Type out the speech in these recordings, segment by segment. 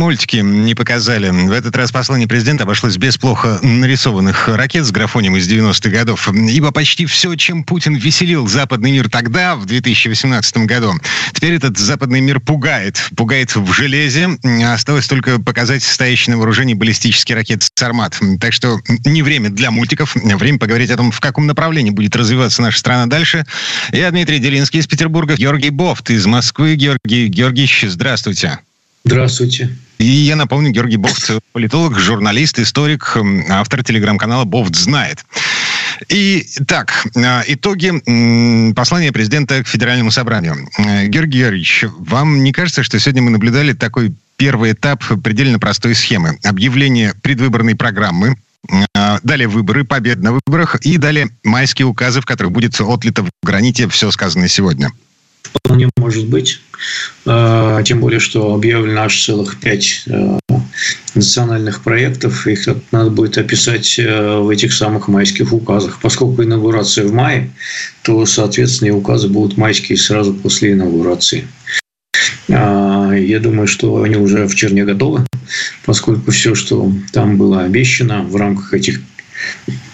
Мультики не показали. В этот раз послание президента обошлось без плохо нарисованных ракет с графонием из 90-х годов, ибо почти все, чем Путин веселил западный мир тогда, в 2018 году, теперь этот западный мир пугает. Пугает в железе. Осталось только показать стоящий на вооружении баллистический ракет «Сармат». Так что не время для мультиков, время поговорить о том, в каком направлении будет развиваться наша страна дальше. Я Дмитрий Делинский из Петербурга, Георгий Бофт из Москвы. Георгий Георгиевич, здравствуйте. Здравствуйте. И я напомню, Георгий Бофт, политолог, журналист, историк, автор телеграм-канала «Бофт знает». И так, а, итоги послания президента к Федеральному собранию. Э, Георгий Георгиевич, вам не кажется, что сегодня мы наблюдали такой первый этап предельно простой схемы? Объявление предвыборной программы, а, Далее выборы, победа на выборах и далее майские указы, в которых будет отлито в граните все сказанное сегодня. Вполне может быть. А, тем более, что объявлено аж целых пять э, национальных проектов. Их надо будет описать э, в этих самых майских указах. Поскольку инаугурация в мае, то, соответственно, и указы будут майские сразу после инаугурации. А, я думаю, что они уже в черне готовы, поскольку все, что там было обещано в рамках этих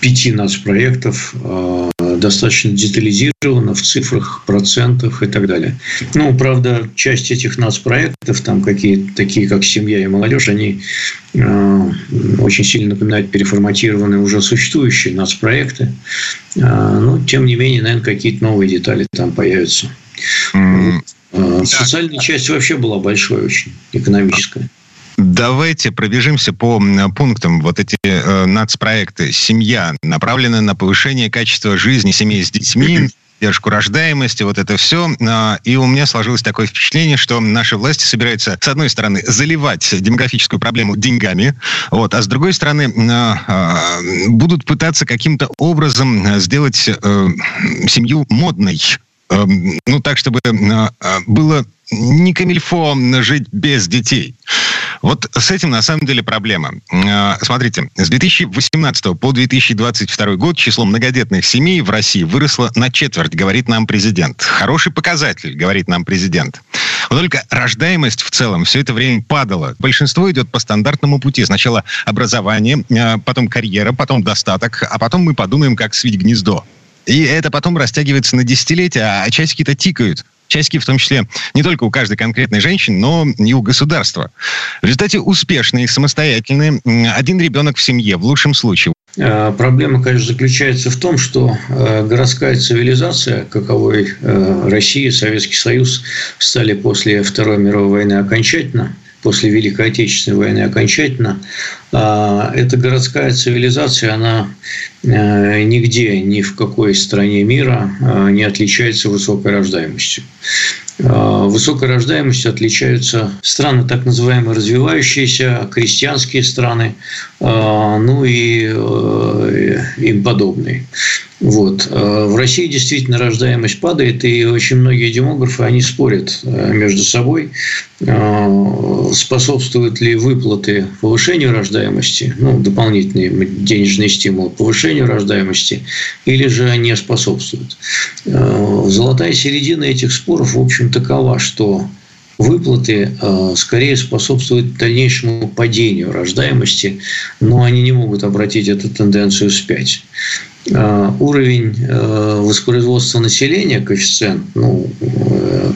пяти нацпроектов а, достаточно детализировано в цифрах, процентах и так далее. Ну, правда, часть этих нацпроектов, там какие такие, как «Семья и молодежь», они э, очень сильно напоминают переформатированные уже существующие нацпроекты. Э, но, тем не менее, наверное, какие-то новые детали там появятся. Mm. Э, социальная часть вообще была большой очень, экономическая. Давайте пробежимся по пунктам. Вот эти э, нацпроекты. Семья направлены на повышение качества жизни семей с детьми, поддержку рождаемости, вот это все. А, и у меня сложилось такое впечатление, что наши власти собираются, с одной стороны, заливать демографическую проблему деньгами, вот, а с другой стороны, а, а, будут пытаться каким-то образом сделать э, семью модной. Эм, ну, так, чтобы было не камильфо жить без детей. Вот с этим на самом деле проблема. А, смотрите, с 2018 по 2022 год число многодетных семей в России выросло на четверть, говорит нам президент. Хороший показатель, говорит нам президент. Но только рождаемость в целом все это время падала. Большинство идет по стандартному пути. Сначала образование, а, потом карьера, потом достаток, а потом мы подумаем, как свить гнездо. И это потом растягивается на десятилетия, а часики-то тикают часики в том числе не только у каждой конкретной женщины, но и у государства. В результате успешные, самостоятельные, один ребенок в семье, в лучшем случае. А, проблема, конечно, заключается в том, что э, городская цивилизация, каковой э, Россия Советский Союз стали после Второй мировой войны окончательно, после Великой Отечественной войны окончательно, а, эта городская цивилизация, она э, нигде, ни в какой стране мира не отличается высокой рождаемостью. А, высокой рождаемостью отличаются страны, так называемые развивающиеся, крестьянские страны, ну и э, им подобные. Вот. А, в России действительно рождаемость падает, и очень многие демографы, они спорят э, между собой, способствуют ли выплаты повышению рождаемости, ну, дополнительные денежные стимулы повышению рождаемости, или же не способствуют. Золотая середина этих споров, в общем, такова, что выплаты э, скорее способствуют дальнейшему падению рождаемости, но они не могут обратить эту тенденцию вспять. Э, уровень э, воспроизводства населения, коэффициент, ну,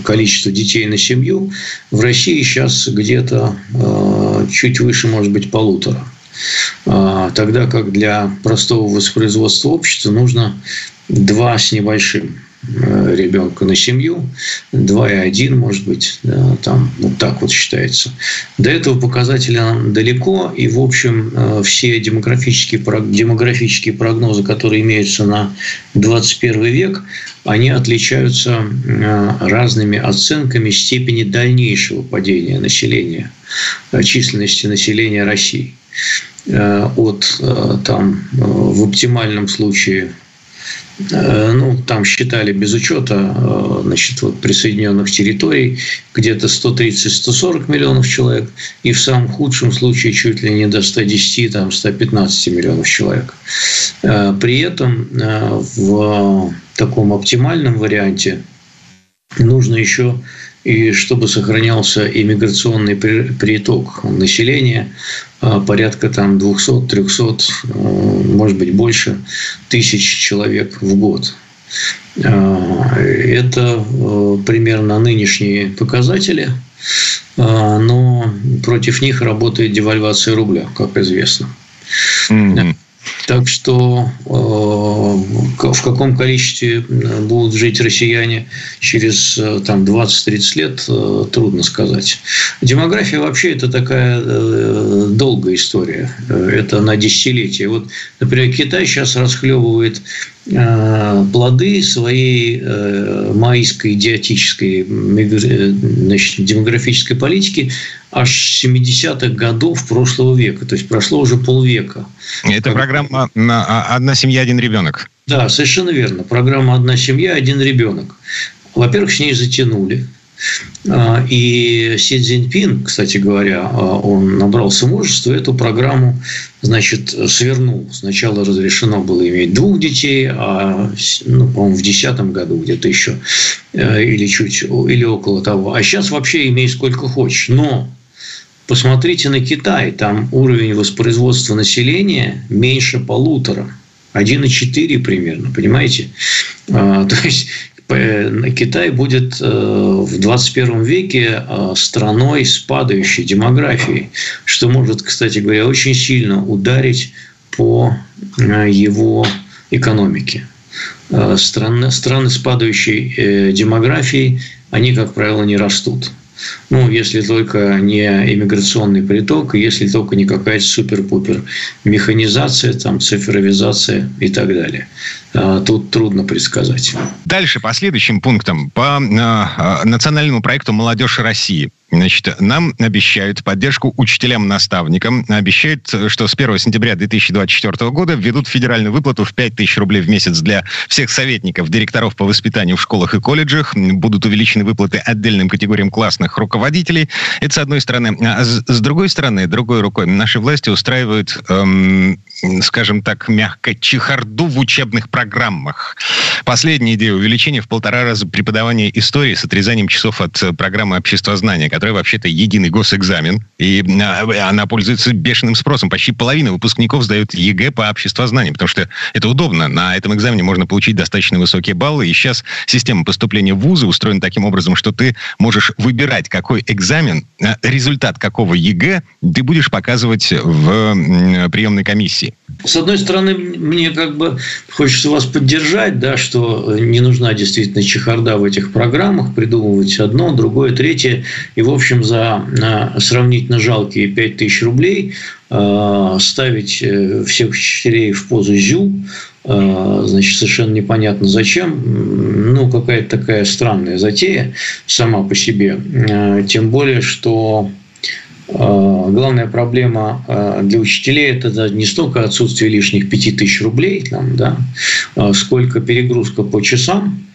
количество детей на семью в России сейчас где-то чуть выше, может быть, полутора. Тогда как для простого воспроизводства общества нужно два с небольшим. Э, ребенка на семью, 2,1, может быть, да, там вот так вот считается. До этого показателя далеко, и, в общем, э, все демографические, демографические прогнозы, которые имеются на 21 век, они отличаются э, разными оценками степени дальнейшего падения населения, численности населения России – от там в оптимальном случае ну, там считали без учета э, значит, вот, присоединенных территорий где-то 130-140 миллионов человек, и в самом худшем случае чуть ли не до 110, там, 115 миллионов человек. Э, при этом в таком оптимальном варианте нужно еще и чтобы сохранялся иммиграционный приток населения, а, порядка там 200-300, а, может быть, больше тысяч человек в год. А, это примерно нынешние показатели, но против них работает девальвация рубля, как известно. Mm-hmm. Так что э, в каком количестве э, будут жить россияне через э, там, 20-30 лет, трудно сказать. Демография вообще это такая долгая история. Это на десятилетия. Вот, например, Китай сейчас расхлебывает плоды своей майской идиотической значит, демографической политики аж 70-х годов прошлого века. То есть прошло уже полвека. Это программа «Одна семья, один ребенок». Да, совершенно верно. Программа «Одна семья, один ребенок». Во-первых, с ней затянули. А, и Си Цзиньпин, кстати говоря, а, он набрался мужества, эту программу, значит, свернул. Сначала разрешено было иметь двух детей, а, ну, по-моему, в 2010 году где-то еще, э, или чуть, или около того. А сейчас вообще имей сколько хочешь. Но Посмотрите на Китай, там уровень воспроизводства населения меньше полутора. 1,4 примерно, понимаете? А, то есть Китай будет э, в 21 веке э, страной с падающей демографией, что может, кстати говоря, очень сильно ударить по э, его экономике. Страны, страны с падающей демографией, они, как правило, не растут. Ну, если только не иммиграционный приток, если только не какая-то супер-пупер механизация, там, цифровизация и так далее. А, тут трудно предсказать. Дальше, по следующим пунктам. По а, национальному проекту «Молодежь России». Значит, нам обещают поддержку учителям-наставникам. Обещают, что с 1 сентября 2024 года введут федеральную выплату в 5 тысяч рублей в месяц для всех советников, директоров по воспитанию в школах и колледжах. Будут увеличены выплаты отдельным категориям классных руководителей. Это с одной стороны. А с, другой стороны, другой рукой, наши власти устраивают, эм, скажем так, мягко, чехарду в учебных программах. Последняя идея увеличения в полтора раза преподавания истории с отрезанием часов от программы обществознания, которая вообще-то единый госэкзамен, и а, она пользуется бешеным спросом. Почти половина выпускников сдают ЕГЭ по обществознанию, потому что это удобно. На этом экзамене можно получить достаточно высокие баллы, и сейчас система поступления в вузы устроена таким образом, что ты можешь выбирать, какой экзамен, а, результат какого ЕГЭ ты будешь показывать в приемной комиссии. С одной стороны, мне как бы хочется вас поддержать, да, что не нужна действительно чехарда в этих программах, придумывать одно, другое, третье. И, в общем, за сравнительно жалкие 5 тысяч рублей э, ставить э, всех учителей в позу ЗЮ, э, значит, совершенно непонятно зачем. Ну, какая-то такая странная затея сама по себе. Тем более, что Главная проблема для учителей – это не столько отсутствие лишних 5 тысяч рублей, там, да, сколько перегрузка по часам,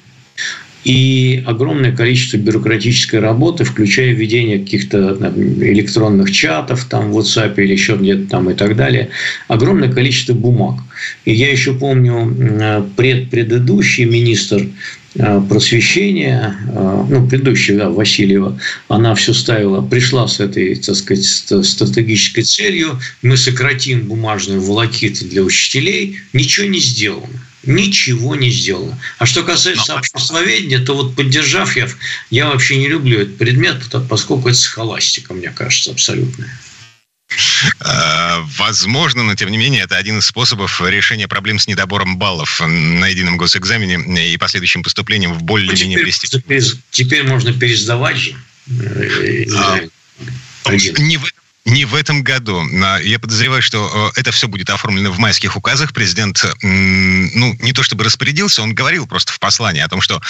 и огромное количество бюрократической работы, включая введение каких-то электронных чатов там, в WhatsApp или еще где-то там и так далее. Огромное количество бумаг. И я еще помню, пред, предыдущий министр э, просвещения, э, ну, предыдущая, да, Васильева, она все ставила, пришла с этой, так сказать, стратегической целью, мы сократим бумажную волокиту для учителей, ничего не сделано ничего не сделано. А что касается Но... обществоведения, то вот поддержав я, я вообще не люблю этот предмет, поскольку это схоластика, мне кажется, абсолютная. Э, возможно, но тем не менее это один из способов решения проблем с недобором баллов на едином госэкзамене и последующим поступлением в более-менее ну, теперь, теперь можно пересдавать же. Э, а, не в не в этом году. Я подозреваю, что это все будет оформлено в майских указах. Президент, ну, не то чтобы распорядился, он говорил просто в послании о том, что,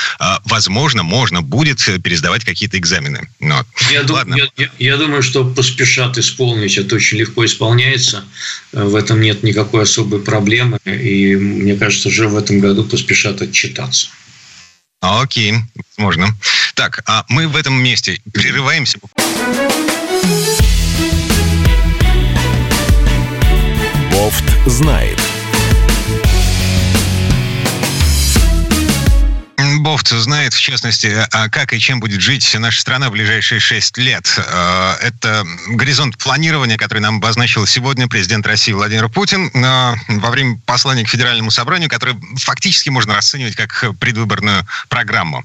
возможно, можно будет пересдавать какие-то экзамены. Но, я, Ладно. Дум, я, я думаю, что поспешат исполнить. Это очень легко исполняется. В этом нет никакой особой проблемы. И мне кажется, уже в этом году поспешат отчитаться. Окей, можно. Так, а мы в этом месте прерываемся. Бофт знает. Бофт знает, в частности, а как и чем будет жить наша страна в ближайшие шесть лет. Э, это горизонт планирования, который нам обозначил сегодня президент России Владимир Путин э, во время послания к Федеральному собранию, которое фактически можно расценивать как предвыборную программу.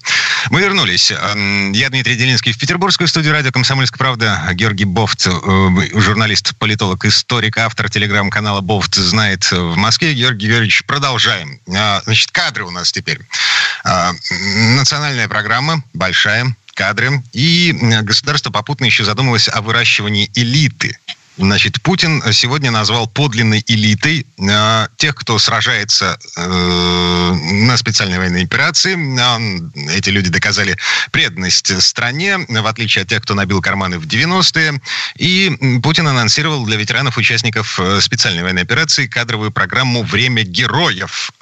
Мы вернулись. Э, я Дмитрий Делинский в Петербургскую студию радио «Комсомольская правда». Георгий Бофт, журналист, политолог, историк, автор телеграм-канала «Бофт знает» в Москве. Георгий Георгиевич, продолжаем. Значит, кадры у нас теперь национальная программа, большая, кадры. И государство попутно еще задумывалось о выращивании элиты. Значит, Путин сегодня назвал подлинной элитой э, тех, кто сражается э, на специальной военной операции. Э, эти люди доказали преданность стране, в отличие от тех, кто набил карманы в 90-е. И Путин анонсировал для ветеранов, участников э, специальной военной операции, кадровую программу «Время героев».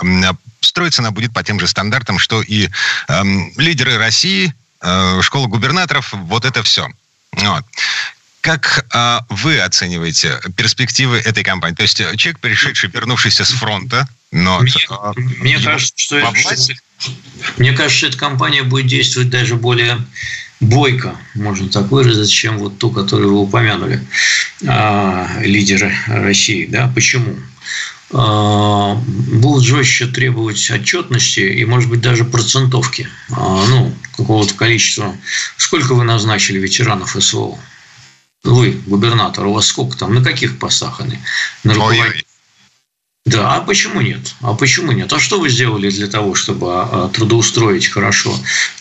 Строиться она будет по тем же стандартам, что и э, лидеры России, э, школа губернаторов, вот это все. Вот. Как э, вы оцениваете перспективы этой кампании? То есть э, человек, пришедший, вернувшийся с фронта, но... Мне, э, мне кажется, что это, мне кажется, что эта кампания будет действовать даже более бойко, можно так выразить, чем вот ту, которую вы упомянули, э, лидеры России. Да? Почему? А, будут жестче требовать отчетности и, может быть, даже процентовки, а, ну, какого-то количества. Сколько вы назначили ветеранов СВО? Вы, губернатор, у вас сколько там, на каких постах они? На руководителях? Да, а почему нет? А почему нет? А что вы сделали для того, чтобы а, трудоустроить хорошо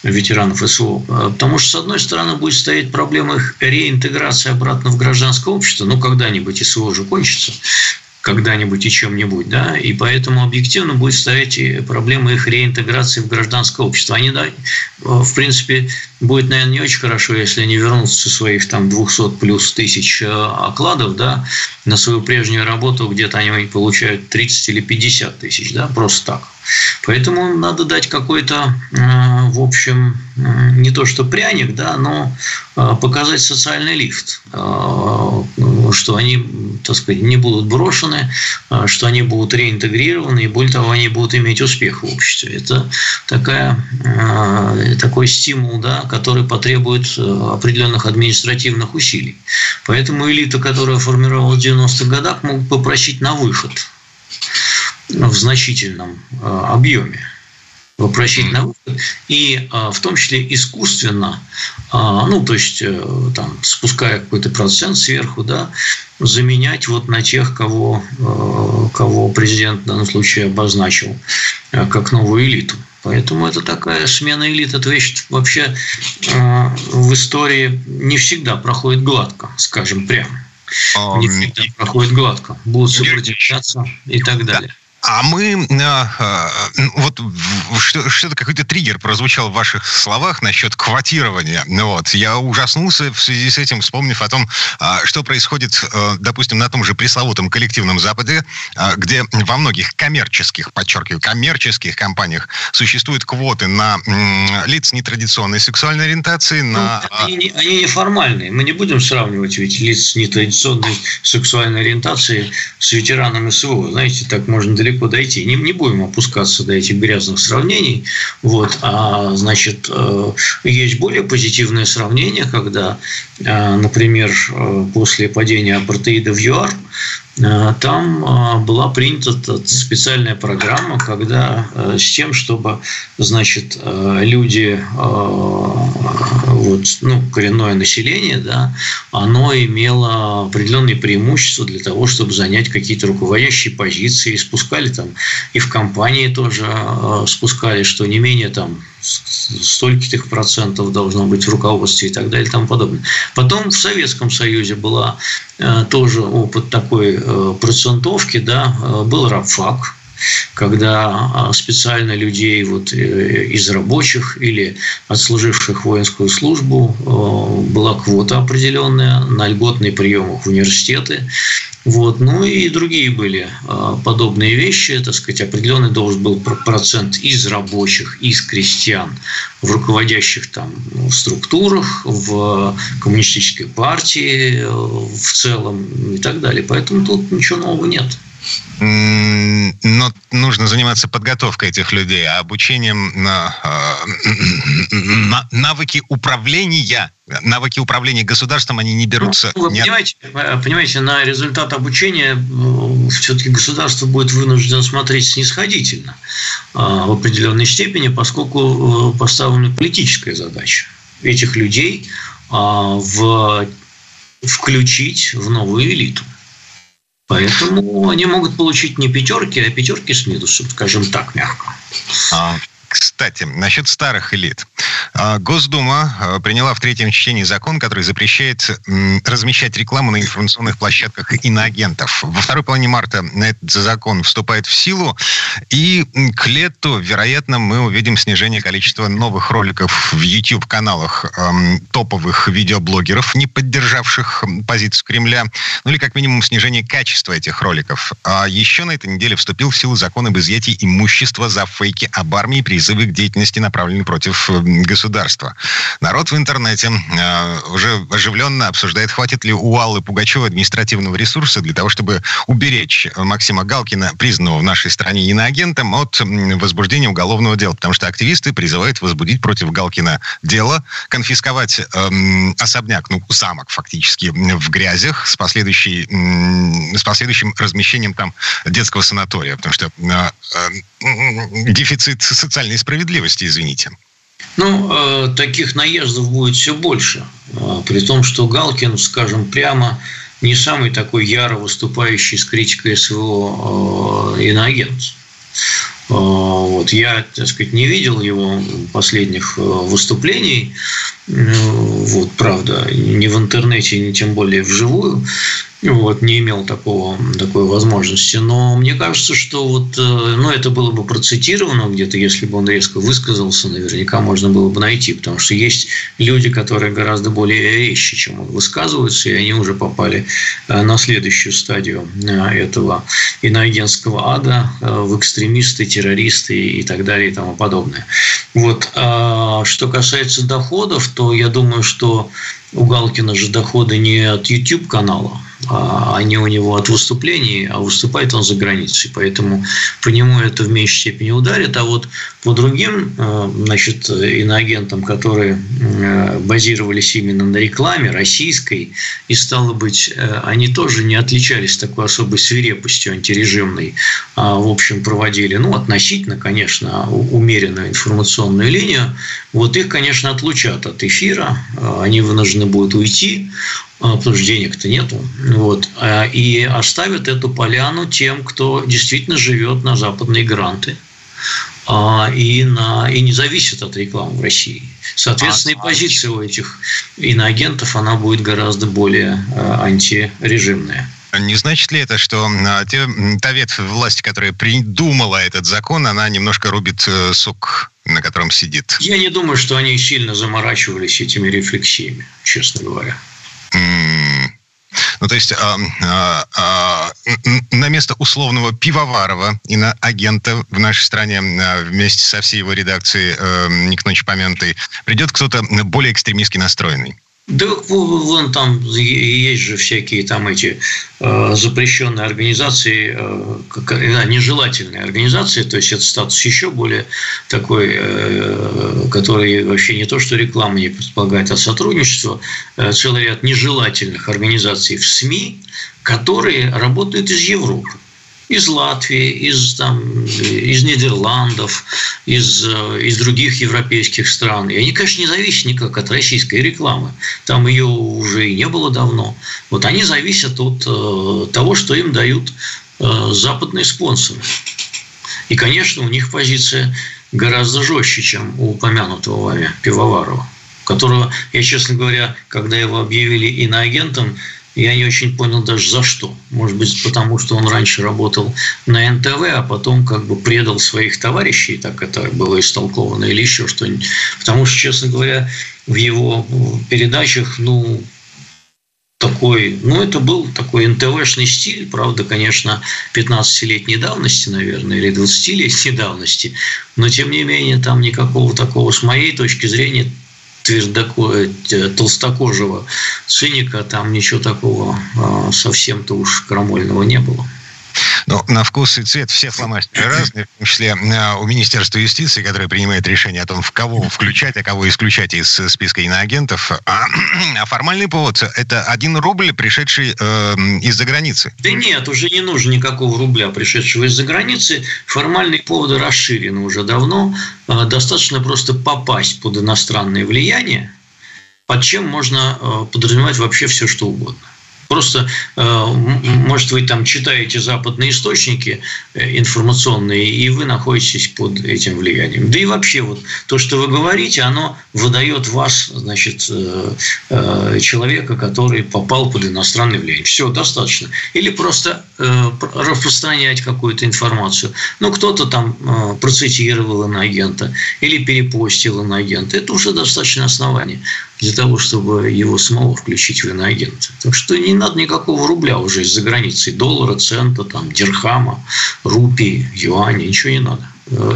ветеранов СВО? Потому что, с одной стороны, будет стоять проблема их реинтеграции обратно в гражданское общество. Ну, когда-нибудь СВО же кончится когда-нибудь и чем-нибудь, да, и поэтому объективно будет стоять проблема их реинтеграции в гражданское общество. Они, да, в принципе, будет, наверное, не очень хорошо, если они вернутся со своих там 200 плюс тысяч э, окладов, да, на свою прежнюю работу, где-то они получают 30 или 50 тысяч, да, просто так. Поэтому надо дать какой-то, э, в общем, не то что пряник, да, но э, показать социальный лифт, что они, так сказать, не будут брошены, что они будут реинтегрированы, и более того, они будут иметь успех в обществе. Это такая, такой стимул, да, который потребует определенных административных усилий. Поэтому элита, которая формировалась в 90-х годах, могут попросить на выход в значительном э, объеме вопросить на выход, и э, в том числе искусственно, э, ну, то есть, там, спуская какой-то процент сверху, да, заменять вот на тех, кого, кого президент в данном случае обозначил как новую элиту. Поэтому это такая смена элит, это вещь вообще в истории не всегда проходит гладко, скажем прямо. Не всегда проходит гладко. Будут сопротивляться и так далее. А мы а, а, вот что, что-то какой-то триггер прозвучал в ваших словах насчет квотирования. Ну вот я ужаснулся в связи с этим, вспомнив о том, а, что происходит, допустим, на том же пресловутом коллективном Западе, где во многих коммерческих, подчеркиваю, коммерческих компаниях существуют квоты на лиц нетрадиционной сексуальной ориентации, ну, на... Они, они неформальные. Мы не будем сравнивать ведь лиц нетрадиционной сексуальной ориентации с ветеранами СВО. Знаете, так можно далеко далеко дойти. Не, не будем опускаться до этих грязных сравнений. Вот. А, значит, э, есть более позитивное сравнение, когда, э, например, э, после падения апартеида в ЮАР там была принята специальная программа, когда с тем, чтобы, значит, люди, вот, ну, коренное население, да, оно имело определенные преимущества для того, чтобы занять какие-то руководящие позиции, спускали там и в компании тоже спускали, что не менее там стольких процентов должно быть в руководстве и так далее и тому подобное. Потом в Советском Союзе была э, тоже опыт такой э, процентовки, да, э, был рабфак, когда специально людей вот из рабочих или отслуживших воинскую службу была квота определенная на льготные приемы в университеты. Вот. Ну и другие были а, подобные вещи, так сказать, определенный должен был процент из рабочих, из крестьян в руководящих там структурах, в коммунистической партии в целом и так далее. Поэтому тут ничего нового нет. Но нужно заниматься подготовкой этих людей, а обучением на, на навыки управления навыки управления госопринимательством, они не берутся... Ну, вы не понимаете, э, понимаете, на результат обучения э, все-таки государство будет вынуждено смотреть снисходительно э, в определенной степени, поскольку поставлена политическая задача этих людей в, включить в новую элиту. Поэтому они могут получить не пятерки, а пятерки с минусом, скажем так, мягко. А, кстати, насчет старых элит. А, Госдума а, приняла в третьем чтении закон, который запрещает размещать рекламу на информационных площадках иноагентов. Во второй половине марта этот закон вступает в силу, и к лету, вероятно, мы увидим снижение количества новых роликов в YouTube-каналах топовых видеоблогеров, не поддержавших позицию Кремля, ну или как минимум снижение качества этих роликов. А еще на этой неделе вступил в силу закон об изъятии имущества за фейки об армии при призывы к деятельности направлены против э, государства. Народ в интернете э, уже оживленно обсуждает, хватит ли у Аллы Пугачева административного ресурса для того, чтобы уберечь Максима Галкина, признанного в нашей стране иноагентом, от возбуждения уголовного дела. Потому что активисты призывают возбудить против Галкина дело, конфисковать э, особняк, ну, замок фактически, в грязях с, последующей, э, с последующим размещением там детского санатория. Потому что э, э, дефицит социальной социальной справедливости, извините. Ну, э, таких наездов будет все больше. Э, при том, что Галкин, скажем прямо, не самый такой яро выступающий с критикой своего э, иноагента. Э, вот, я, так сказать, не видел его последних выступлений, вот, правда, ни в интернете, ни тем более вживую вот, не имел такого, такой возможности. Но мне кажется, что вот, э, ну, это было бы процитировано где-то, если бы он резко высказался, наверняка можно было бы найти, потому что есть люди, которые гораздо более резче, чем он высказываются, и они уже попали э, на следующую стадию э, этого иноагентского ада в экстремисты, террористы и так далее и тому подобное. Вот. А что касается доходов, то я думаю, что у Галкина же доходы не от YouTube-канала, а они у него от выступлений, а выступает он за границей. Поэтому по нему это в меньшей степени ударит. А вот по другим э, значит, иноагентам, которые э, базировались именно на рекламе российской, и стало быть, э, они тоже не отличались такой особой свирепостью антирежимной, а, в общем, проводили, ну, относительно, конечно, умеренную информационную линию, вот их, конечно, отлучат от эфира, они вынуждены будут уйти, потому что денег-то нету. Вот. А, и оставят эту поляну тем, кто действительно живет на западные гранты а, и, на, и не зависит от рекламы в России. Соответственно, и позиция у этих иноагентов, она будет гораздо более антирежимная. Не значит ли это, что те, та ветвь власти, которая придумала этот закон, она немножко рубит э, сок, на котором сидит? Я не думаю, что они сильно заморачивались этими рефлексиями, честно говоря. Ну, то есть а, а, а, на место условного пивоварова и на агента в нашей стране а, вместе со всей его редакцией а, «Не к ночи помянутой» придет кто-то более экстремистски настроенный. Да вон там есть же всякие там эти э, запрещенные организации, э, да, нежелательные организации, то есть это статус еще более такой, э, который вообще не то, что реклама не предполагает, а сотрудничество, э, целый ряд нежелательных организаций в СМИ, которые работают из Европы из Латвии, из, там, из Нидерландов, из, э, из других европейских стран. И они, конечно, не зависят никак от российской рекламы. Там ее уже и не было давно. Вот они зависят от э, того, что им дают э, западные спонсоры. И, конечно, у них позиция гораздо жестче, чем у упомянутого вами Пивоварова, которого, я, честно говоря, когда его объявили иноагентом, я не очень понял даже за что. Может быть, потому что он раньше работал на НТВ, а потом как бы предал своих товарищей, так это было истолковано, или еще что-нибудь. Потому что, честно говоря, в его передачах, ну, такой, ну, это был такой НТВшный стиль, правда, конечно, 15-летней давности, наверное, или 20-летней давности, но, тем не менее, там никакого такого, с моей точки зрения, твердоко... толстокожего циника, там ничего такого а, совсем-то уж крамольного не было. Ну, на вкус и цвет все фломастеры разные, в том числе э, у Министерства юстиции, которое принимает решение о том, в кого включать, а кого исключать из списка иноагентов. А, а формальный повод – это один рубль, пришедший э, из-за границы. Да нет, уже не нужно никакого рубля, пришедшего из-за границы. Формальные поводы расширены уже давно. Э, достаточно просто попасть под иностранное влияние, под чем можно э, подразумевать вообще все, что угодно. Просто, э, может, вы там читаете западные источники э, информационные, и вы находитесь под этим влиянием. Да и вообще вот то, что вы говорите, оно выдает вас, значит, э, человека, который попал под иностранное влияние. Все, достаточно. Или просто распространять какую-то информацию. Ну, кто-то там процитировал иноагента или перепостил иноагента. Это уже достаточно основание для того, чтобы его самого включить в иноагента. Так что не надо никакого рубля уже из-за границы. Доллара, цента, там, дирхама, рупии, юаня, ничего не надо.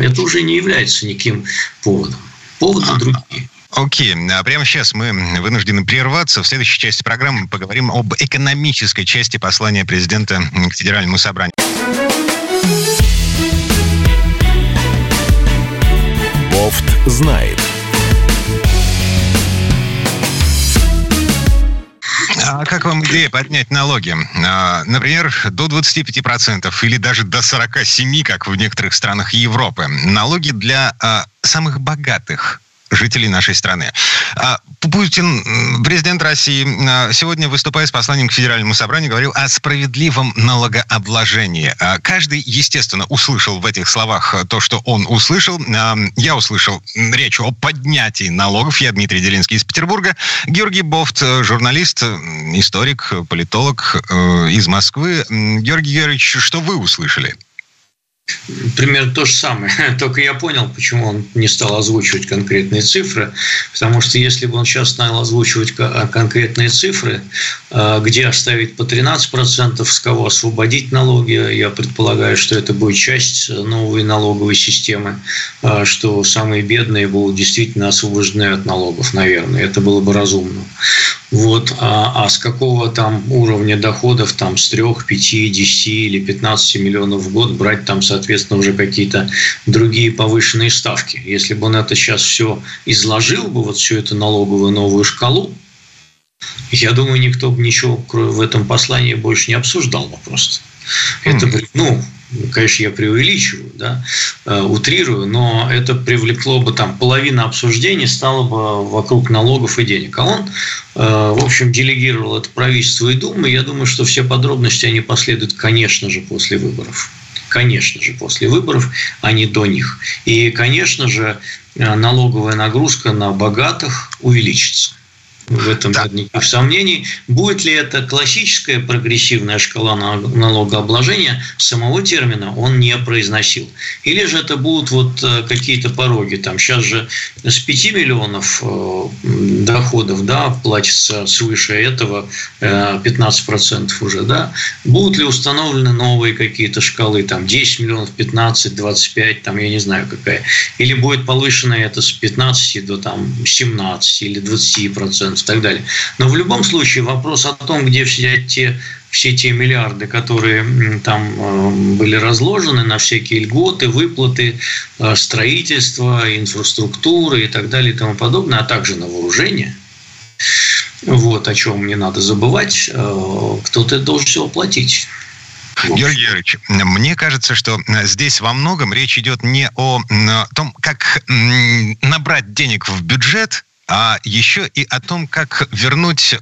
Это уже не является никаким поводом. Поводы а, другие. Окей, а прямо сейчас мы вынуждены прерваться. В следующей части программы поговорим об экономической части послания президента к Федеральному собранию. Бофт знает. А как вам идея поднять налоги? А, например, до 25% или даже до 47%, как в некоторых странах Европы. Налоги для а, самых богатых жителей нашей страны. А, Путин, президент России, а, сегодня, выступая с посланием к Федеральному собранию, говорил о справедливом налогообложении. А, каждый, естественно, услышал в этих словах то, что он услышал. Я услышал речь о поднятии налогов. Я Дмитрий Делинский из Петербурга. Георгий Бофт, журналист, историк, политолог э, из Москвы. Георгий Георгиевич, что вы услышали? Примерно то же самое. Только я понял, почему он не стал озвучивать конкретные цифры. Потому что если бы он сейчас стал озвучивать а, конкретные цифры, а, где оставить по 13%, с кого освободить налоги, я предполагаю, что это будет часть новой налоговой системы, а, что самые бедные будут действительно освобождены от налогов, наверное. Это было бы разумно. Вот, а, а с какого там уровня доходов, там с 3, 5, 10 или 15 миллионов в год брать там, соответственно, уже какие-то другие повышенные ставки. Если бы он это сейчас все изложил бы, вот всю эту налоговую новую шкалу, я думаю, никто бы ничего в этом послании больше не обсуждал бы просто. Это, ну, конечно, я преувеличиваю, да, э, утрирую, но это привлекло бы там половина обсуждений стало бы вокруг налогов и денег. А он, э, в общем, делегировал это правительство и Думы. Я думаю, что все подробности, они последуют, конечно же, после выборов. Конечно же, после выборов, а не до них. И, конечно же, э, налоговая нагрузка на богатых увеличится. В этом да. нет никаких сомнений. Будет ли это классическая прогрессивная шкала налогообложения, самого термина он не произносил. Или же это будут вот э, какие-то пороги. Там сейчас же с 5 миллионов э, доходов да, платится свыше этого 15% э, уже. Да? Будут ли установлены новые какие-то шкалы, там 10 миллионов, 15, 25, там я не знаю какая. Или будет повышено это с 15 до там, 17 или 20%. И так далее. Но в любом случае вопрос о том, где взять те все те миллиарды, которые там э, были разложены на всякие льготы, выплаты, э, строительство, инфраструктура и так далее и тому подобное, а также на вооружение, вот о чем не надо забывать, э, кто-то должен все оплатить. Георгий Георгиевич, мне кажется, что здесь во многом речь идет не о том, как набрать денег в бюджет, а еще и о том, как вернуть,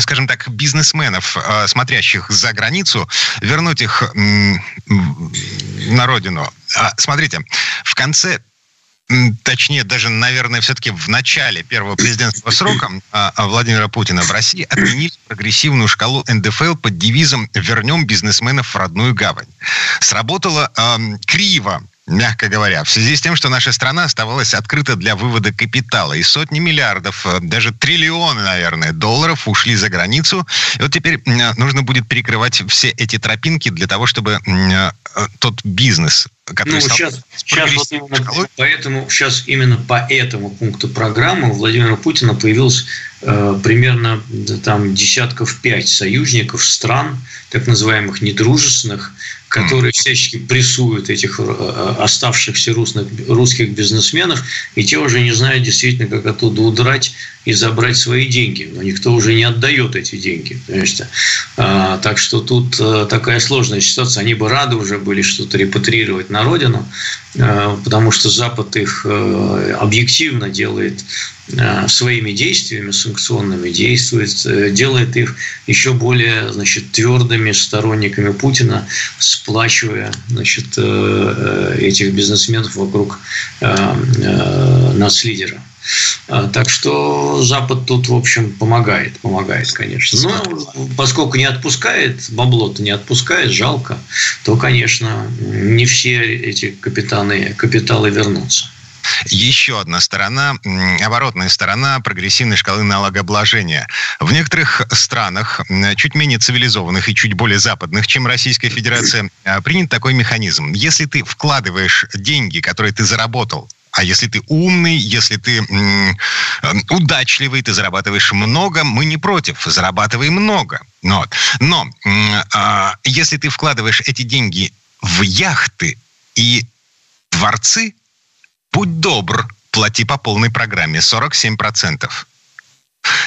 скажем так, бизнесменов, а, смотрящих за границу, вернуть их на родину. А, смотрите, в конце точнее, даже, наверное, все-таки в начале первого президентского срока а, Владимира Путина в России отменили прогрессивную шкалу НДФЛ под девизом «Вернем бизнесменов в родную гавань». Сработало э, криво мягко говоря, в связи с тем, что наша страна оставалась открыта для вывода капитала. И сотни миллиардов, э, даже триллионы, наверное, долларов ушли за границу. И вот теперь нужно будет перекрывать все эти тропинки для того, чтобы э, тот бизнес, который ну, стал сейчас, сейчас вот именно поэтому, сейчас именно по этому пункту программы у Владимира Путина появилось э, примерно там десятков пять союзников стран, так называемых недружественных, которые всячески прессуют этих э, э, оставшихся русских, русских бизнесменов, и те уже не знают действительно, как оттуда удрать и забрать свои деньги. Но никто уже не отдает эти деньги. Понимаете? А, так что тут э, такая сложная ситуация. Они бы рады уже были что-то репатрировать на родину, потому что Запад их объективно делает своими действиями санкционными, действует, делает их еще более значит, твердыми сторонниками Путина, сплачивая значит, этих бизнесменов вокруг нас лидера. А, так что Запад тут, в общем, помогает, помогает, конечно. Но поскольку не отпускает, бабло-то не отпускает, жалко, то, конечно, не все эти капитаны, капиталы вернутся. Еще одна сторона, оборотная сторона прогрессивной шкалы налогообложения. В некоторых странах, чуть менее цивилизованных и чуть более западных, чем Российская Федерация, а, принят такой механизм. Если ты вкладываешь деньги, которые ты заработал а если ты умный, если ты м- удачливый, ты зарабатываешь много, мы не против, зарабатывай много. Но, но м- а, если ты вкладываешь эти деньги в яхты и дворцы, будь добр, плати по полной программе 47%.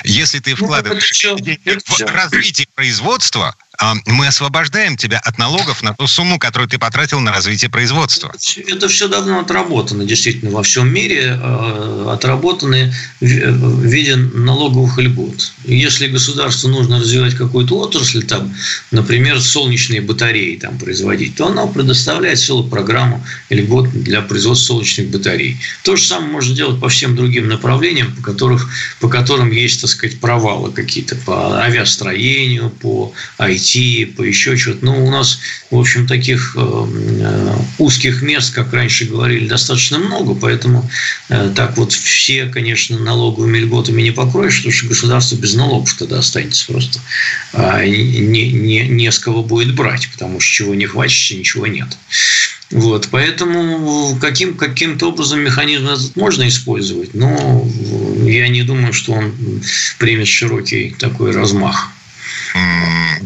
Если ты ну, вкладываешь ну, в развитие производства, мы освобождаем тебя от налогов на ту сумму, которую ты потратил на развитие производства. Это все давно отработано, действительно, во всем мире э, отработаны в виде налоговых льгот. Если государству нужно развивать какую-то отрасль, там, например, солнечные батареи там, производить, то оно предоставляет целую программу льгот для производства солнечных батарей. То же самое можно делать по всем другим направлениям, по, которых, по которым есть, так сказать, провалы какие-то по авиастроению, по IT IT, по еще что-то. Но у нас, в общем, таких э, э, узких мест, как раньше говорили, достаточно много, поэтому э, так вот все, конечно, налоговыми льготами не покроешь, потому что государство без налогов тогда останется просто. А не, не, не с кого будет брать, потому что чего не хватит, ничего нет. Вот, поэтому каким, каким-то образом механизм этот можно использовать, но я не думаю, что он примет широкий такой размах.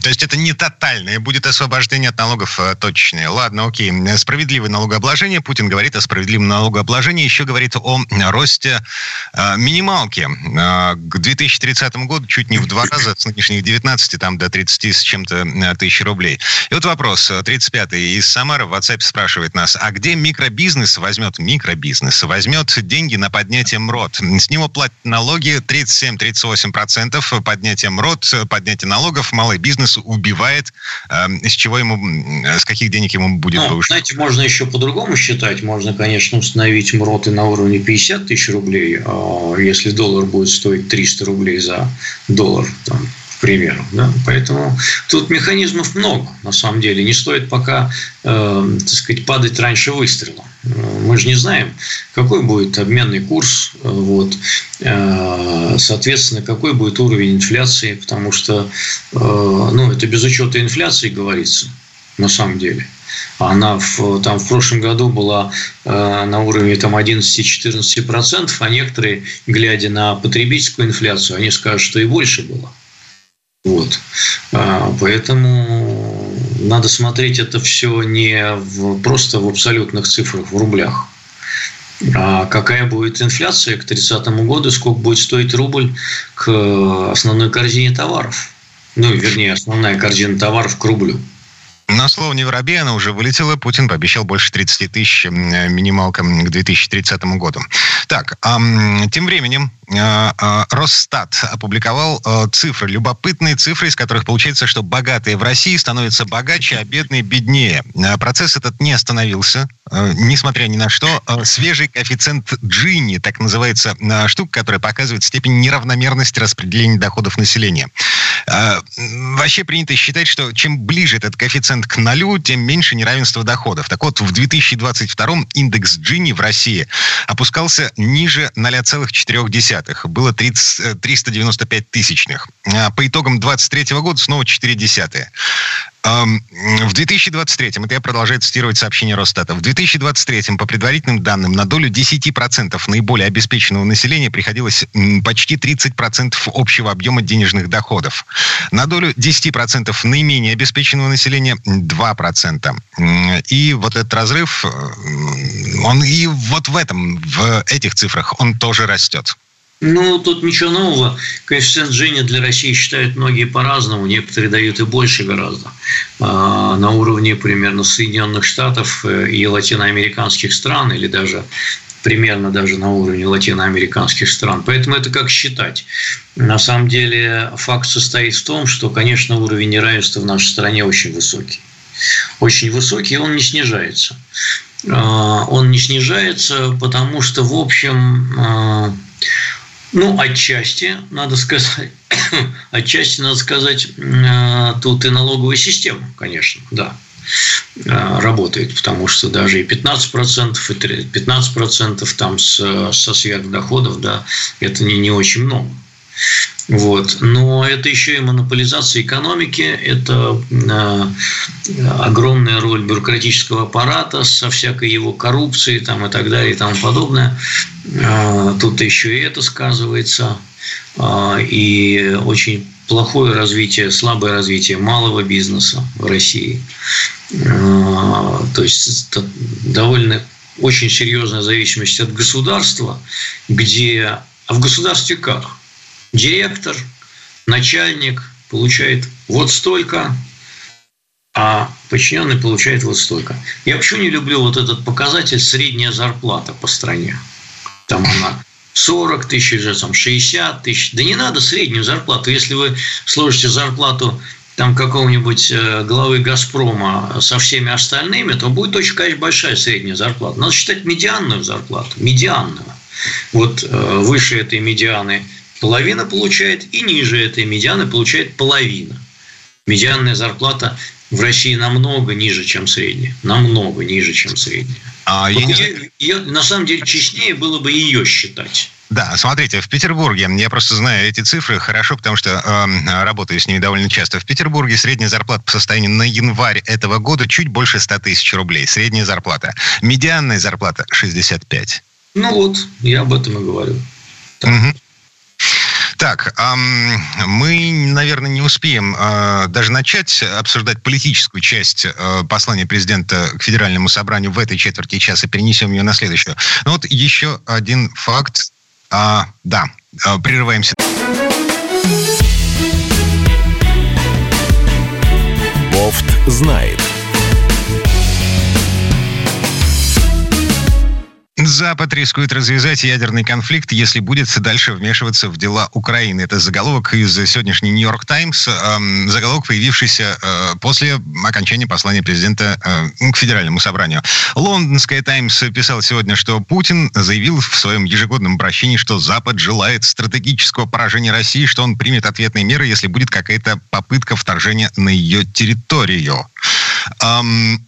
То есть это не тотальное, будет освобождение от налогов э, точечное. Ладно, окей. Справедливое налогообложение. Путин говорит о справедливом налогообложении. Еще говорит о росте э, минималки. Э, к 2030 году чуть не в два раза, с нынешних 19 там до 30 с чем-то тысяч рублей. И вот вопрос. 35-й из Самары в WhatsApp спрашивает нас, а где микробизнес возьмет, микробизнес возьмет деньги на поднятие МРОД? С него платят налоги 37-38%, поднятие МРОД, поднятие налогов, малый бизнес убивает, эм, с чего ему, с каких денег ему будет ну, повышать? Знаете, можно еще по-другому считать. Можно, конечно, установить МРОТы на уровне 50 тысяч рублей, а если доллар будет стоить 300 рублей за доллар, там, примеру. Да? Поэтому тут механизмов много, на самом деле. Не стоит пока, э, так сказать, падать раньше выстрела. Мы же не знаем, какой будет обменный курс, вот, э, соответственно, какой будет уровень инфляции, потому что, э, ну, это без учета инфляции говорится. на самом деле. Она в, там в прошлом году была э, на уровне там 11-14%, а некоторые, глядя на потребительскую инфляцию, они скажут, что и больше было. Вот. А, поэтому надо смотреть это все не в, просто в абсолютных цифрах, в рублях. А какая будет инфляция к 30 году, сколько будет стоить рубль к основной корзине товаров. Ну, вернее, основная корзина товаров к рублю. На слово не воробей, она уже вылетела. Путин пообещал больше 30 тысяч минималка к 2030 году. Так, а, тем временем а, а, Росстат опубликовал а, цифры, любопытные цифры, из которых получается, что богатые в России становятся богаче, а бедные беднее. А, процесс этот не остановился, несмотря ни на что. Свежий коэффициент Джинни, так называется штука, которая показывает степень неравномерности распределения доходов населения. Вообще принято считать, что чем ближе этот коэффициент к нулю, тем меньше неравенство доходов. Так вот, в 2022 индекс Джинни в России опускался ниже 0,4. Было 30, 395 тысячных. А по итогам 2023 года снова 4 десятые. В 2023, это я продолжаю цитировать сообщение Росстата, в 2023, по предварительным данным, на долю 10% наиболее обеспеченного населения приходилось почти 30% общего объема денежных доходов. На долю 10% наименее обеспеченного населения 2%. И вот этот разрыв, он и вот в этом, в этих цифрах, он тоже растет. Ну, тут ничего нового. Коэффициент Джинни для России считают многие по-разному. Некоторые дают и больше гораздо. А, на уровне примерно Соединенных Штатов э, и латиноамериканских стран, или даже примерно даже на уровне латиноамериканских стран. Поэтому это как считать. На самом деле факт состоит в том, что, конечно, уровень неравенства в нашей стране очень высокий. Очень высокий, и он не снижается. А, он не снижается, потому что, в общем, а, ну, отчасти, надо сказать, отчасти, надо сказать, э, тут и налоговая система, конечно, да, э, работает, потому что даже и 15%, и 15% там с, со сверхдоходов, да, это не, не очень много. Вот. Но это еще и монополизация экономики, это э, огромная роль бюрократического аппарата со всякой его коррупцией там, и так далее и тому подобное. Э, тут еще и это сказывается. Э, и очень плохое развитие, слабое развитие малого бизнеса в России. То есть довольно очень серьезная зависимость от государства, где... А в государстве как? Директор, начальник получает вот столько, а подчиненный получает вот столько. Я почему не люблю вот этот показатель средняя зарплата по стране? Там она 40 тысяч, уже там 60 тысяч. Да не надо среднюю зарплату. Если вы сложите зарплату там какого-нибудь э, главы «Газпрома» со всеми остальными, то будет очень, конечно, большая средняя зарплата. Надо считать медианную зарплату, медианную. Вот э, выше этой медианы – половина получает, и ниже этой медианы получает половина. Медианная зарплата в России намного ниже, чем средняя. Намного ниже, чем средняя. А вот я не... ее, на самом деле честнее было бы ее считать. Да, смотрите, в Петербурге, я просто знаю эти цифры хорошо, потому что э, работаю с ними довольно часто. В Петербурге средняя зарплата по состоянию на январь этого года чуть больше 100 тысяч рублей. Средняя зарплата. Медианная зарплата 65. Ну вот, я об этом и говорю. Угу. Так, мы, наверное, не успеем а, даже начать обсуждать политическую часть а, послания президента к Федеральному собранию в этой четверти часа, перенесем ее на следующую. Ну вот еще один факт. А, да, прерываемся. Бофт знает. Запад рискует развязать ядерный конфликт, если будет дальше вмешиваться в дела Украины. Это заголовок из сегодняшней «Нью-Йорк Таймс», э, заголовок, появившийся э, после окончания послания президента э, к Федеральному собранию. Лондонская «Таймс» писал сегодня, что Путин заявил в своем ежегодном обращении, что Запад желает стратегического поражения России, что он примет ответные меры, если будет какая-то попытка вторжения на ее территорию. Um,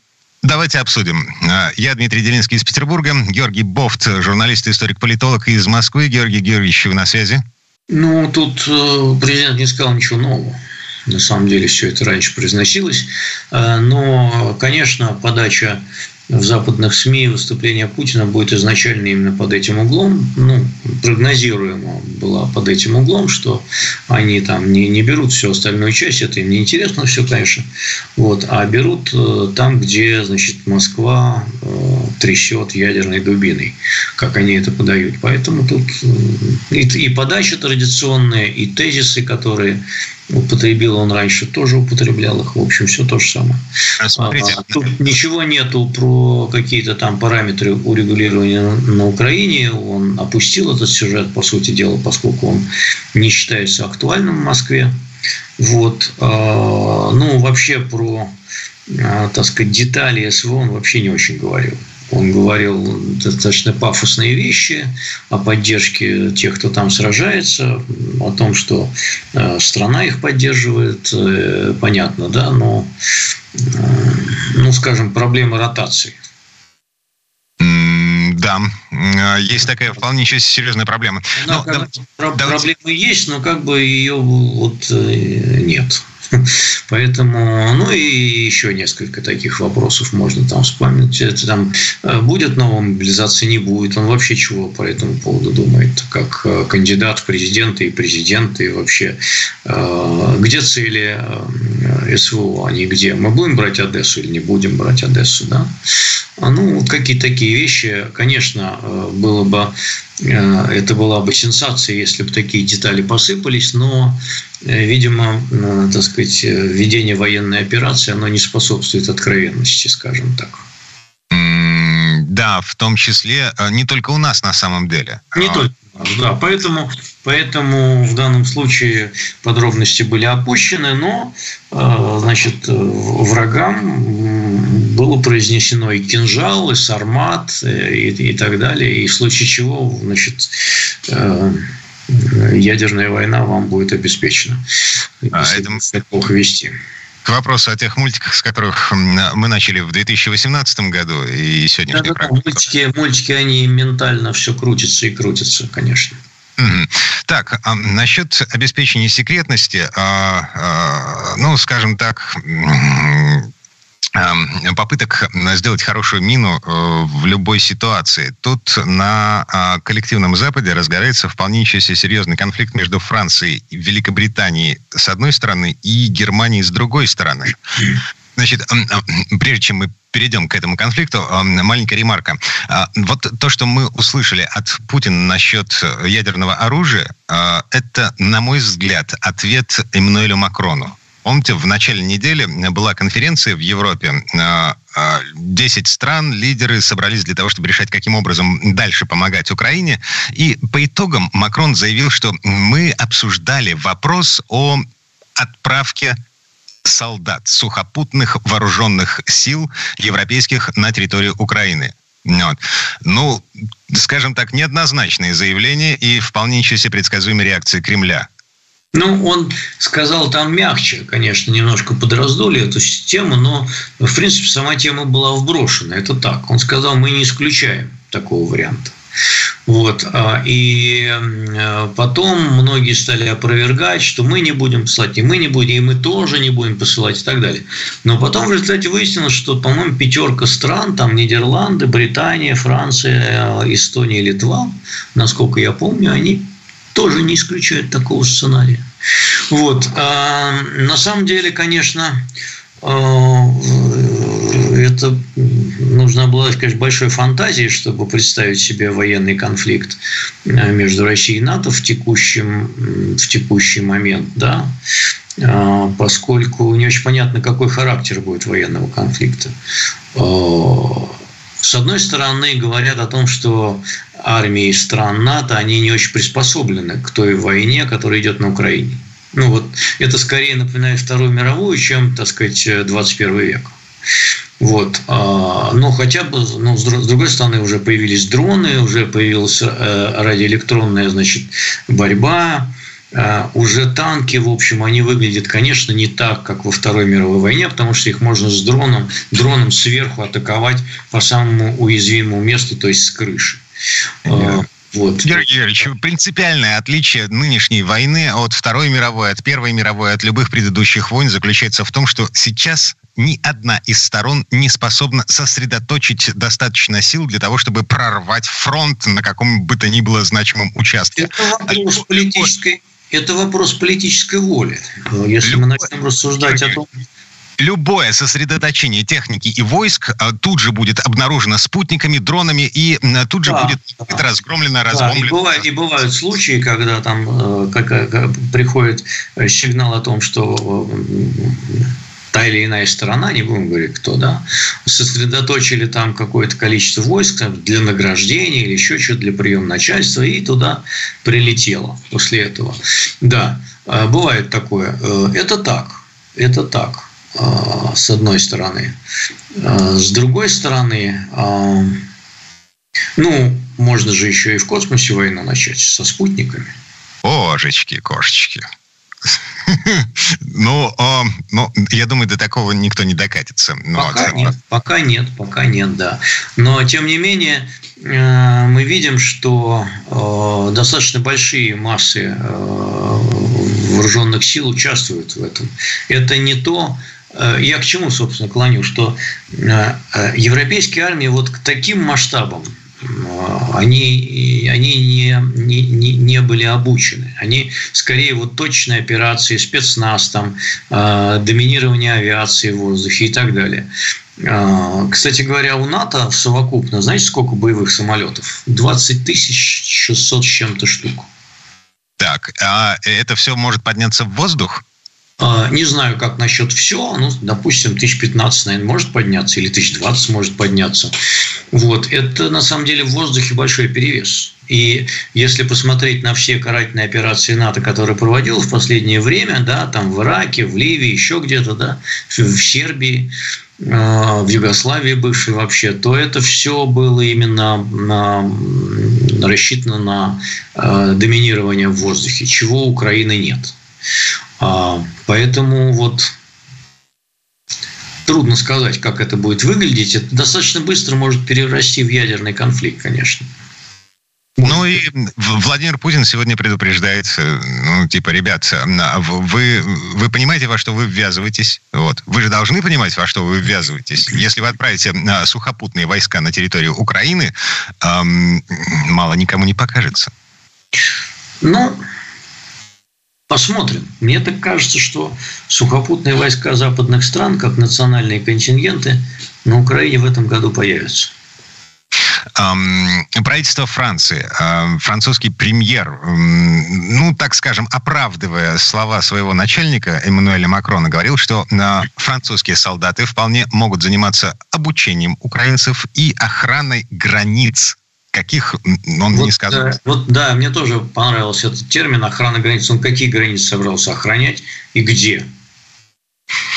Давайте обсудим. А, я Дмитрий Делинский из Петербурга, Георгий Бофт, журналист историк-политолог из Москвы. Георгий Георгиевич, вы на связи? Ну, тут э, президент не сказал ничего нового. На самом деле все это раньше произносилось. Э, но конечно, подача в западных СМИ выступление Путина будет изначально именно под этим углом, ну, прогнозируемо была под этим углом, что они там не, не берут всю остальную часть, это им не интересно все, конечно, вот, а берут э, там, где, значит, Москва э, трясет ядерной дубиной, как они это подают. Поэтому тут э, и, и подача традиционная, и тезисы, которые употребил он раньше, тоже употреблял их. В общем, все то же самое. А, смотрите. А, тут ничего нету про какие-то там параметры урегулирования на Украине. Он опустил этот сюжет, по сути дела, поскольку он не считается актуальным в Москве. Вот. А, ну, вообще про, так сказать, детали СВО он вообще не очень говорил. Он говорил достаточно пафосные вещи о поддержке тех, кто там сражается, о том, что э, страна их поддерживает, э, понятно, да, но, э, ну, скажем, проблема ротации. Да, есть такая вполне серьезная проблема. Но, но, да, проблемы да, есть, но как бы ее вот нет. Поэтому, ну и еще несколько таких вопросов можно там вспомнить. Это там э, будет новая мобилизация, не будет. Он вообще чего по этому поводу думает, как э, кандидат в президенты и президенты, и вообще э, где цели СВО, они где? Мы будем брать Одессу или не будем брать Одессу, да? А, ну, вот какие-то такие вещи, конечно, было бы это была бы сенсация, если бы такие детали посыпались, но Э, видимо, э, так сказать, э, ведение военной операции, оно не способствует откровенности, скажем так. Да, в том числе не только у нас на самом деле. Не а... только да, поэтому, поэтому в данном случае подробности были опущены, но значит, врагам было произнесено и кинжал, и сармат, и, и так далее, и в случае чего значит, ядерная война вам будет обеспечена. А, это плохо вести. К вопросу о тех мультиках, с которых мы начали в 2018 году и сегодня. да, да, мультики, мультики, они ментально все крутятся и крутятся, конечно. Так, а насчет обеспечения секретности, а, а, ну, скажем так, попыток сделать хорошую мину э, в любой ситуации. Тут на а, коллективном Западе разгорается вполне себе серьезный конфликт между Францией Великобританией с одной стороны и Германией с другой стороны. Значит, прежде чем мы перейдем к этому конфликту, маленькая ремарка. А, вот то, что мы услышали от Путина насчет ядерного оружия, это, на мой взгляд, ответ Эммануэлю Макрону. Помните, в начале недели была конференция в Европе. 10 а, а, стран, лидеры собрались для того, чтобы решать, каким образом дальше помогать Украине. И по итогам Макрон заявил, что мы обсуждали вопрос о отправке солдат сухопутных вооруженных сил европейских на территорию Украины. Вот. Ну, скажем так, неоднозначные заявления и вполне себе предсказуемые реакции Кремля. Ну, он сказал там мягче, конечно, немножко подраздули эту систему, но, в принципе, сама тема была вброшена. Это так. Он сказал, мы не исключаем такого варианта. Вот. А, и потом многие стали опровергать, что мы не будем посылать, и мы не будем, и мы тоже не будем посылать и так далее. Но потом в результате выяснилось, что, по-моему, пятерка стран, там Нидерланды, Британия, Франция, Эстония, Литва, насколько я помню, они тоже не исключает такого сценария. Вот. А, на самом деле, конечно, а, это нужно обладать, конечно, большой фантазией, чтобы представить себе военный конфликт а, между Россией и НАТО в, текущем, в текущий момент, да, а, поскольку не очень понятно, какой характер будет военного конфликта. С одной стороны, говорят о том, что армии стран НАТО, они не очень приспособлены к той войне, которая идет на Украине. Ну вот это скорее напоминает Вторую мировую, чем, так сказать, 21 век. Вот. А, но хотя бы, ну, с другой стороны, уже появились дроны, уже появилась э, радиоэлектронная значит, борьба, уже танки, в общем, они выглядят, конечно, не так, как во Второй мировой войне, потому что их можно с дроном, дроном сверху атаковать по самому уязвимому месту, то есть с крыши. Yeah. Вот. Георгий Георгиевич, принципиальное отличие нынешней войны от Второй мировой, от Первой мировой, от любых предыдущих войн заключается в том, что сейчас ни одна из сторон не способна сосредоточить достаточно сил для того, чтобы прорвать фронт на каком бы то ни было значимом участке. Это вопрос политической, это вопрос политической воли. Если мы начнем рассуждать о том, любое сосредоточение техники и войск а, тут же будет обнаружено спутниками, дронами, и тут же да, будет да. разгромлено, разбомблено. Да, и, бывают, и бывают случаи, когда там э, как, как, приходит сигнал о том, что э, та или иная сторона, не будем говорить кто, да, сосредоточили там какое-то количество войск для награждения или еще что-то для приема начальства, и туда прилетело после этого. Да, бывает такое. Это так, это так. А, с одной стороны. А, с другой стороны, а, ну, можно же еще и в космосе войну начать со спутниками. Божечки, кошечки. Ну, ну, я думаю, до такого никто не докатится. Ну, пока нет, пока нет, пока нет, да. Но, тем не менее, э, мы видим, что э, достаточно большие массы э, вооруженных сил участвуют в этом. Это не то, Э, я к чему, собственно, клоню, что э, э, европейские армии вот к таким масштабам они, они не, не, не были обучены. Они скорее вот точные операции, спецназ, там, доминирование авиации в воздухе и так далее. Кстати говоря, у НАТО совокупно, знаете, сколько боевых самолетов? 20 тысяч 600 с чем-то штук. Так, а это все может подняться в воздух? А, не знаю, как насчет все, ну, допустим, 1015, наверное, может подняться, или 1020 может подняться. Вот. Это, на самом деле, в воздухе большой перевес. И если посмотреть на все карательные операции НАТО, которые проводил в последнее время, да, там в Ираке, в Ливии, еще где-то, да, в Сербии, а, в Югославии бывшей вообще, то это все было именно на, рассчитано на а, доминирование в воздухе, чего Украины нет. А, поэтому вот трудно сказать, как это будет выглядеть. Это достаточно быстро может перерасти в ядерный конфликт, конечно. Ну и Владимир Путин сегодня предупреждает, ну, типа, ребят, а вы, вы понимаете, во что вы ввязываетесь? Вот. Вы же должны понимать, во что вы ввязываетесь. Если вы отправите а, сухопутные войска на территорию Украины, эм, мало никому не покажется. Ну, Посмотрим. Мне так кажется, что сухопутные войска западных стран, как национальные контингенты, на Украине в этом году появятся. Правительство Франции, французский премьер, ну, так скажем, оправдывая слова своего начальника Эммануэля Макрона, говорил, что французские солдаты вполне могут заниматься обучением украинцев и охраной границ каких он вот, не сказал. Да, вот да, мне тоже понравился этот термин охрана границ. Он какие границы собрался охранять и где?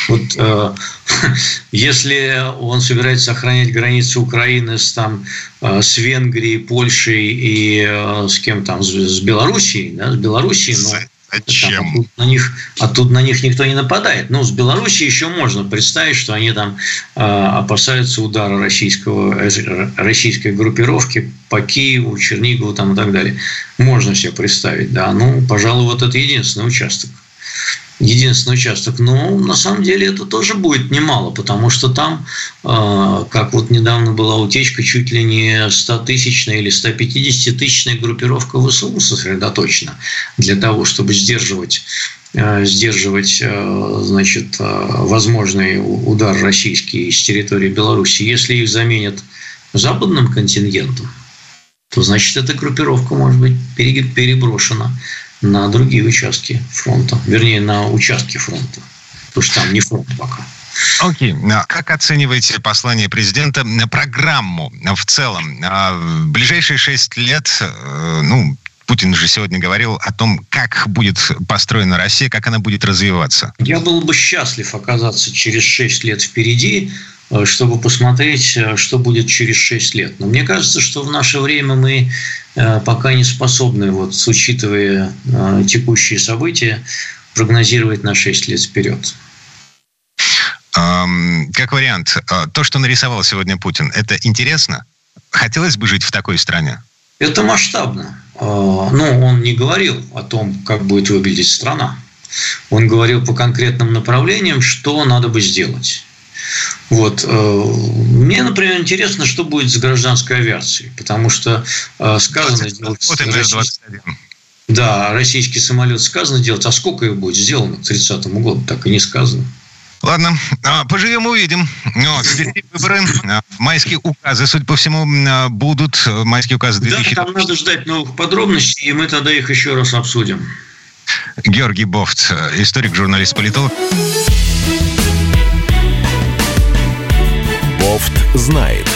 Вот э, если он собирается охранять границы Украины с, там, э, с Венгрией, Польшей и э, с кем там, с, с Белоруссией, да, с Белоруссией, но Зачем? Там, а, на них, а тут на них никто не нападает. Ну, с Беларуси еще можно представить, что они там э, опасаются удара российского, э, российской группировки по Киеву, Чернигову там, и так далее. Можно себе представить, да. Ну, пожалуй, вот это единственный участок единственный участок. Но на самом деле это тоже будет немало, потому что там, а, как вот недавно была утечка, чуть ли не 100-тысячная или 150-тысячная группировка ВСУ сосредоточена для того, чтобы сдерживать а, сдерживать а, значит, возможный удар российский с территории Беларуси. Если их заменят западным контингентом, то значит эта группировка может быть переброшена на другие участки фронта, вернее, на участки фронта, потому что там не фронт пока. Окей. Okay. А как оцениваете послание президента, программу в целом? А в ближайшие шесть лет, э, ну, Путин же сегодня говорил о том, как будет построена Россия, как она будет развиваться. Я был бы счастлив оказаться через шесть лет впереди, чтобы посмотреть, э, что будет через шесть лет. Но мне кажется, что в наше время мы Э, пока не способны, вот, учитывая э, текущие события, прогнозировать на 6 лет вперед. Как вариант, э, то, что нарисовал сегодня Путин, это интересно? Хотелось бы жить в такой стране? Это масштабно. Но он не говорил о том, как будет выглядеть страна. Он говорил по конкретным направлениям, что надо бы сделать. Вот. Э, мне, например, интересно, что будет с гражданской авиацией, потому что э, сказано сделать... Вот российский, да, российский самолет сказано делать, а сколько их будет сделано к 30 году, так и не сказано. Ладно, а, поживем, увидим. Вот, выборы, а, майские указы, судя по всему, а, будут. Майские указы 2000... Да, там надо ждать новых подробностей, и мы тогда их еще раз обсудим. Георгий Бофт, историк, журналист, политолог. Бофт знает.